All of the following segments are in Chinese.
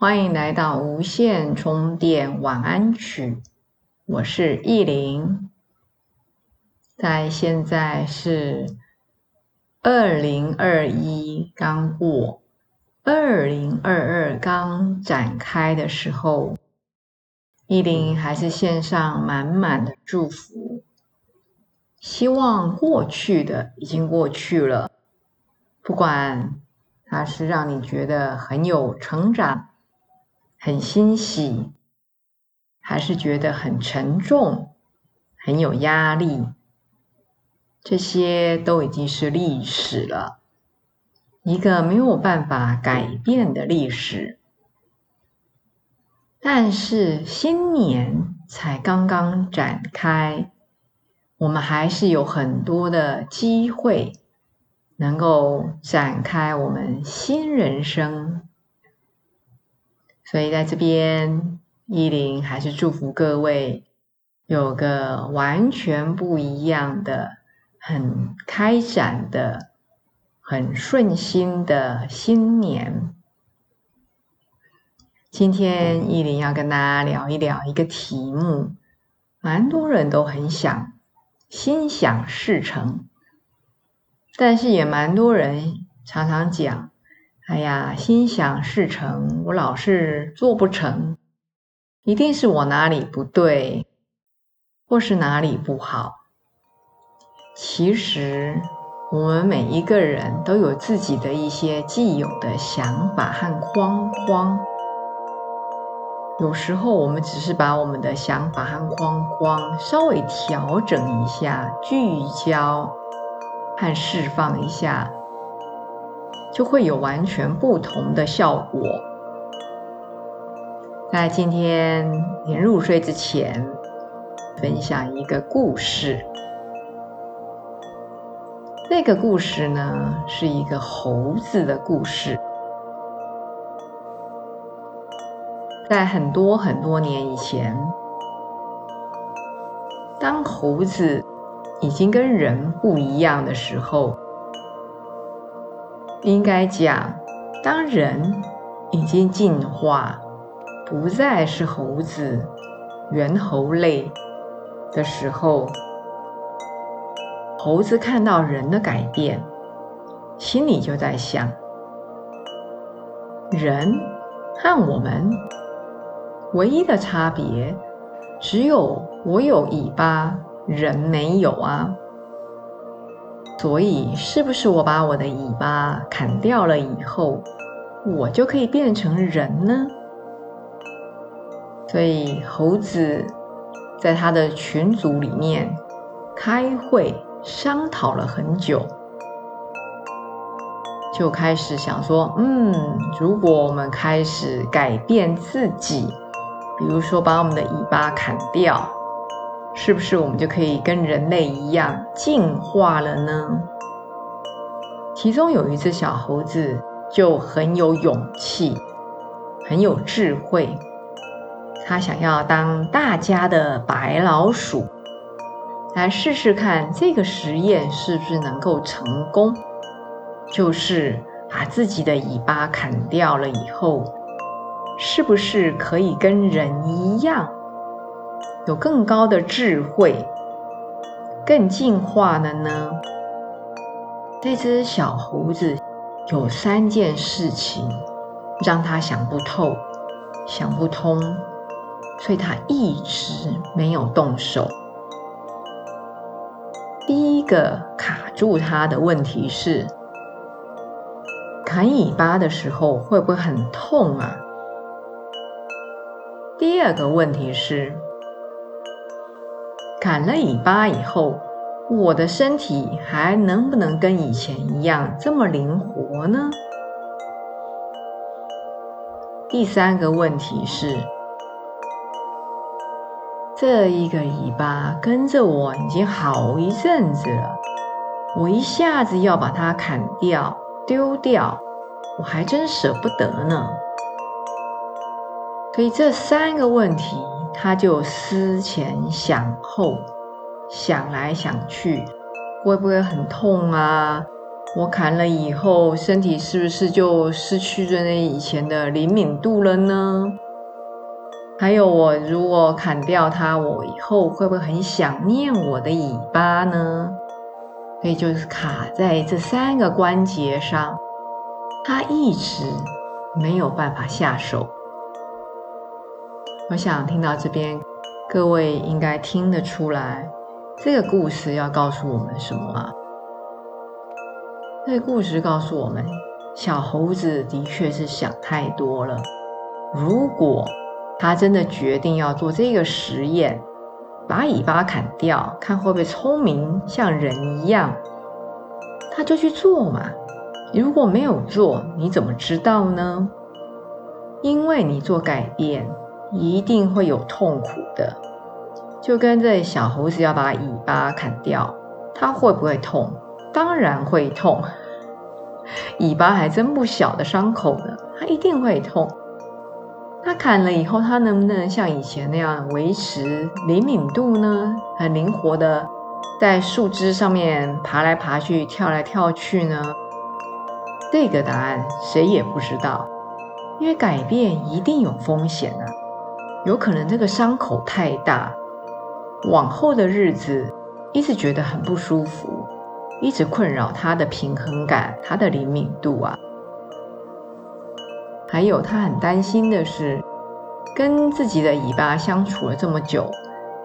欢迎来到无线充电晚安曲，我是意林。在现在是二零二一刚过，二零二二刚展开的时候，意林还是献上满满的祝福。希望过去的已经过去了，不管它是让你觉得很有成长。很欣喜，还是觉得很沉重、很有压力，这些都已经是历史了，一个没有办法改变的历史。但是新年才刚刚展开，我们还是有很多的机会，能够展开我们新人生。所以在这边，依林还是祝福各位有个完全不一样的、很开展的、很顺心的新年。今天依林要跟大家聊一聊一个题目，蛮多人都很想心想事成，但是也蛮多人常常讲。哎呀，心想事成，我老是做不成，一定是我哪里不对，或是哪里不好。其实，我们每一个人都有自己的一些既有的想法和框框。有时候，我们只是把我们的想法和框框稍微调整一下，聚焦和释放一下。就会有完全不同的效果。在今天临入睡之前，分享一个故事。那个故事呢，是一个猴子的故事。在很多很多年以前，当猴子已经跟人不一样的时候。应该讲，当人已经进化，不再是猴子、猿猴类的时候，猴子看到人的改变，心里就在想：人和我们唯一的差别，只有我有尾巴，人没有啊。所以，是不是我把我的尾巴砍掉了以后，我就可以变成人呢？所以，猴子在他的群组里面开会商讨了很久，就开始想说：嗯，如果我们开始改变自己，比如说把我们的尾巴砍掉。是不是我们就可以跟人类一样进化了呢？其中有一只小猴子就很有勇气，很有智慧，他想要当大家的白老鼠，来试试看这个实验是不是能够成功。就是把自己的尾巴砍掉了以后，是不是可以跟人一样？有更高的智慧，更进化了呢。这只小猴子有三件事情让他想不透、想不通，所以他一直没有动手。第一个卡住他的问题是：砍尾巴的时候会不会很痛啊？第二个问题是。砍了尾巴以后，我的身体还能不能跟以前一样这么灵活呢？第三个问题是，这一个尾巴跟着我已经好一阵子了，我一下子要把它砍掉、丢掉，我还真舍不得呢。所以这三个问题，他就思前想后，想来想去，会不会很痛啊？我砍了以后，身体是不是就失去了那以前的灵敏度了呢？还有，我如果砍掉它，我以后会不会很想念我的尾巴呢？所以就是卡在这三个关节上，他一直没有办法下手。我想听到这边，各位应该听得出来，这个故事要告诉我们什么啊？这个故事告诉我们，小猴子的确是想太多了。如果他真的决定要做这个实验，把尾巴砍掉，看会不会聪明像人一样，他就去做嘛。如果没有做，你怎么知道呢？因为你做改变，一定会有痛苦的。就跟这小猴子要把尾巴砍掉，它会不会痛？当然会痛，尾巴还真不小的伤口呢，它一定会痛。它砍了以后，它能不能像以前那样维持灵敏度呢？很灵活的在树枝上面爬来爬去、跳来跳去呢？这个答案谁也不知道，因为改变一定有风险啊，有可能这个伤口太大，往后的日子一直觉得很不舒服。一直困扰他的平衡感，他的灵敏度啊，还有他很担心的是，跟自己的尾巴相处了这么久，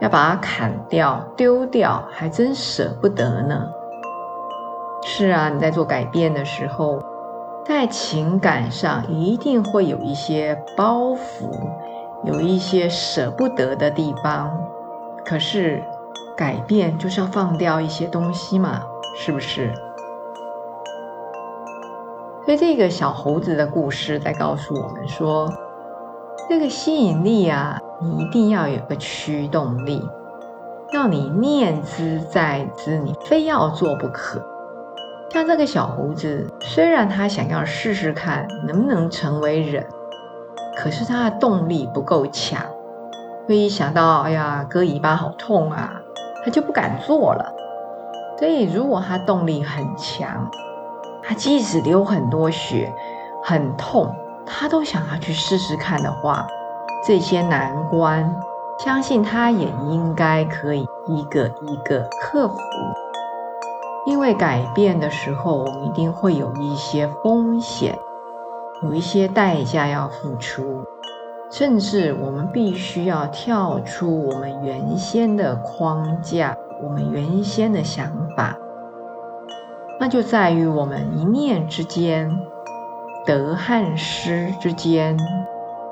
要把它砍掉、丢掉，还真舍不得呢。是啊，你在做改变的时候，在情感上一定会有一些包袱，有一些舍不得的地方。可是改变就是要放掉一些东西嘛。是不是？所以这个小猴子的故事在告诉我们说，这个吸引力啊，你一定要有个驱动力，要你念之在之，你非要做不可。像这个小猴子，虽然他想要试试看能不能成为人，可是他的动力不够强，所以一想到哎呀割尾巴好痛啊，他就不敢做了。所以，如果他动力很强，他即使流很多血、很痛，他都想要去试试看的话，这些难关，相信他也应该可以一个一个克服。因为改变的时候，我们一定会有一些风险，有一些代价要付出，甚至我们必须要跳出我们原先的框架。我们原先的想法，那就在于我们一念之间，得和失之间，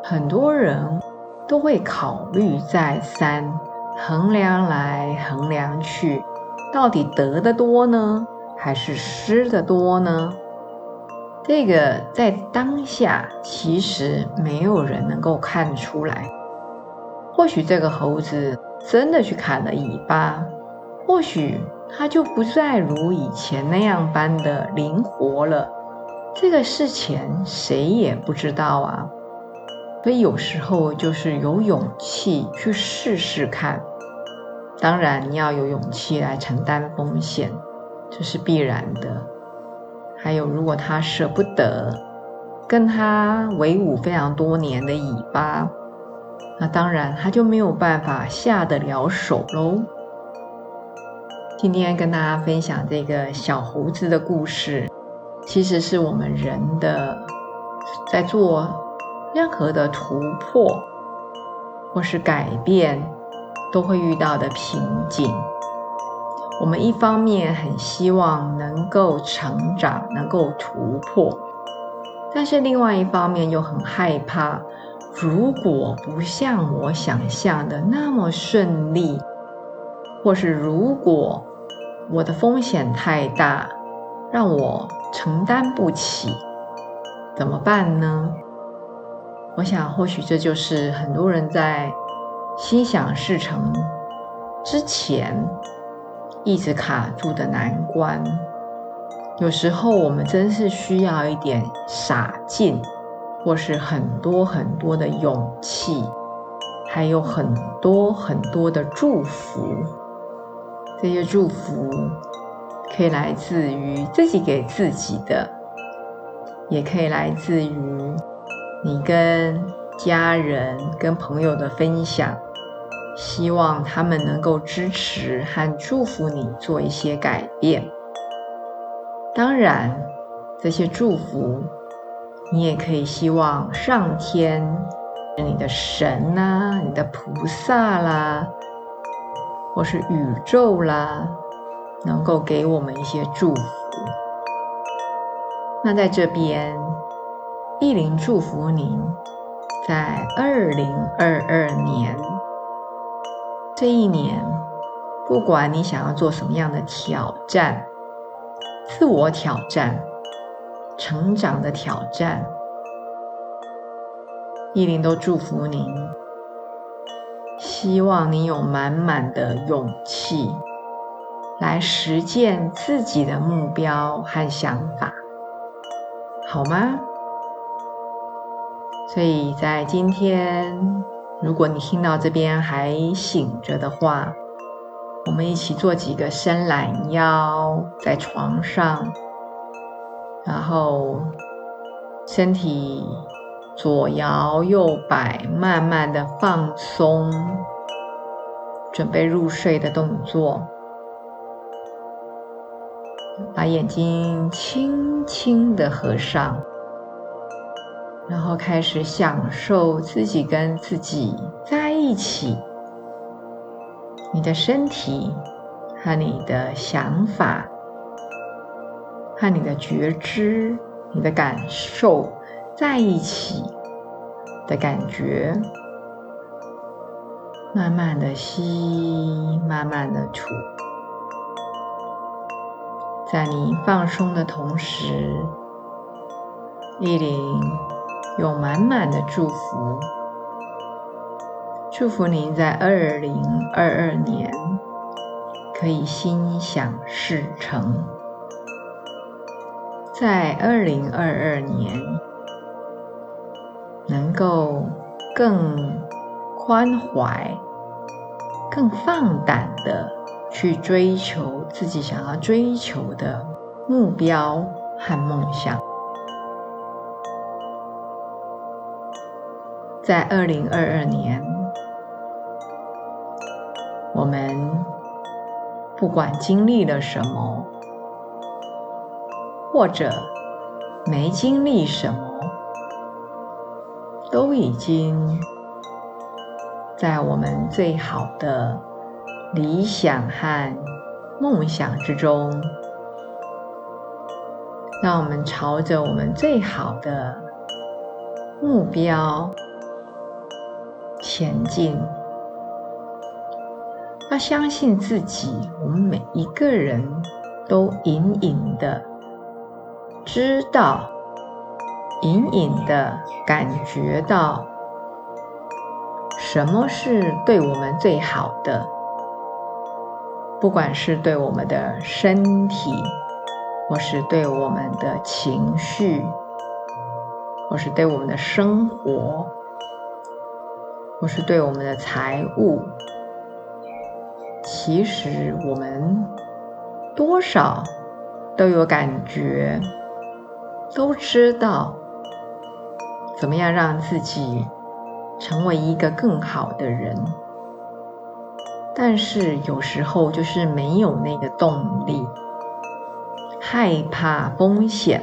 很多人都会考虑再三，衡量来衡量去，到底得的多呢，还是失的多呢？这个在当下其实没有人能够看出来。或许这个猴子真的去砍了尾巴。或许它就不再如以前那样般的灵活了，这个事前谁也不知道啊。所以有时候就是有勇气去试试看，当然你要有勇气来承担风险，这是必然的。还有，如果他舍不得跟他为伍非常多年的尾巴，那当然他就没有办法下得了手喽。今天跟大家分享这个小猴子的故事，其实是我们人的在做任何的突破或是改变都会遇到的瓶颈。我们一方面很希望能够成长、能够突破，但是另外一方面又很害怕，如果不像我想象的那么顺利，或是如果。我的风险太大，让我承担不起，怎么办呢？我想，或许这就是很多人在心想事成之前一直卡住的难关。有时候，我们真是需要一点傻劲，或是很多很多的勇气，还有很多很多的祝福。这些祝福可以来自于自己给自己的，也可以来自于。你跟家人、跟朋友的分享，希望他们能够支持和祝福你做一些改变。当然，这些祝福，你也可以希望上天、你的神呐、你的菩萨啦，或是宇宙啦，能够给我们一些祝福。那在这边。意林祝福您，在二零二二年这一年，不管你想要做什么样的挑战、自我挑战、成长的挑战，意林都祝福您。希望你有满满的勇气来实践自己的目标和想法，好吗？所以在今天，如果你听到这边还醒着的话，我们一起做几个伸懒腰，在床上，然后身体左摇右摆，慢慢的放松，准备入睡的动作，把眼睛轻轻的合上。然后开始享受自己跟自己在一起，你的身体和你的想法，和你的觉知、你的感受在一起的感觉，慢慢的吸，慢慢的吐，在你放松的同时，意林。有满满的祝福，祝福您在二零二二年可以心想事成，在二零二二年能够更宽怀、更放胆的去追求自己想要追求的目标和梦想。在二零二二年，我们不管经历了什么，或者没经历什么，都已经在我们最好的理想和梦想之中。让我们朝着我们最好的目标。前进，要相信自己。我们每一个人都隐隐的知道，隐隐的感觉到，什么是对我们最好的。不管是对我们的身体，或是对我们的情绪，或是对我们的生活。或是对我们的财务，其实我们多少都有感觉，都知道怎么样让自己成为一个更好的人，但是有时候就是没有那个动力，害怕风险，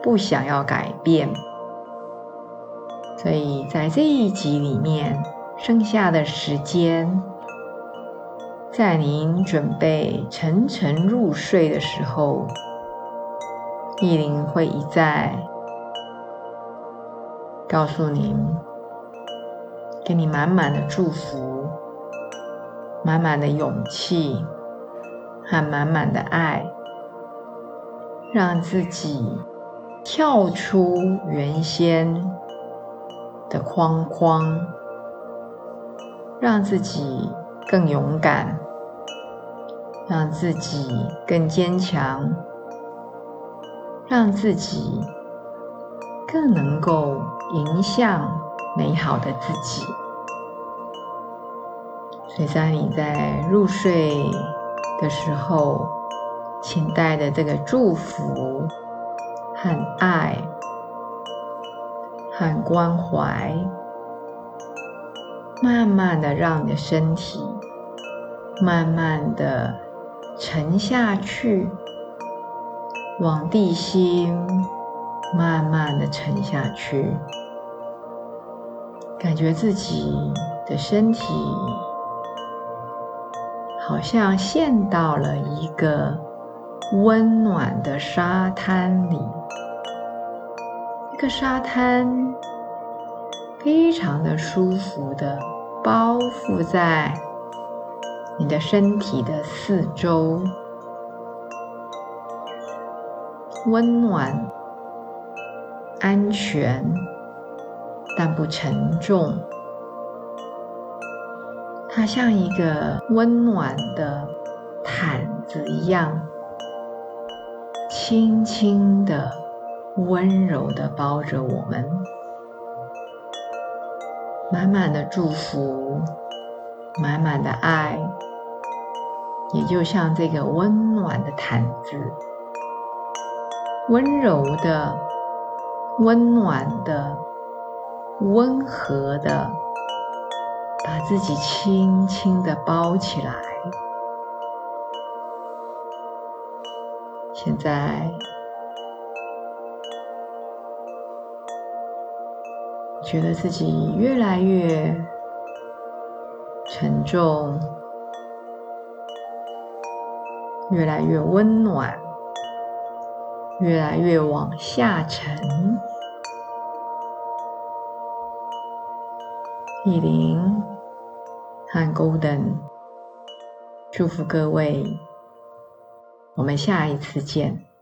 不想要改变。所以在这一集里面，剩下的时间，在您准备沉沉入睡的时候，意林会一再告诉您，给你满满的祝福，满满的勇气和满满的爱，让自己跳出原先。的框框，让自己更勇敢，让自己更坚强，让自己更能够迎向美好的自己。所以在你在入睡的时候，请带着这个祝福和爱。和关怀，慢慢的让你的身体慢慢的沉下去，往地心慢慢的沉下去，感觉自己的身体好像陷到了一个温暖的沙滩里。这个沙滩非常的舒服的包覆在你的身体的四周，温暖、安全，但不沉重。它像一个温暖的毯子一样，轻轻的。温柔的包着我们，满满的祝福，满满的爱，也就像这个温暖的毯子，温柔的、温暖的、温和的，把自己轻轻的包起来。现在。觉得自己越来越沉重，越来越温暖，越来越往下沉。意林和 Golden，祝福各位，我们下一次见。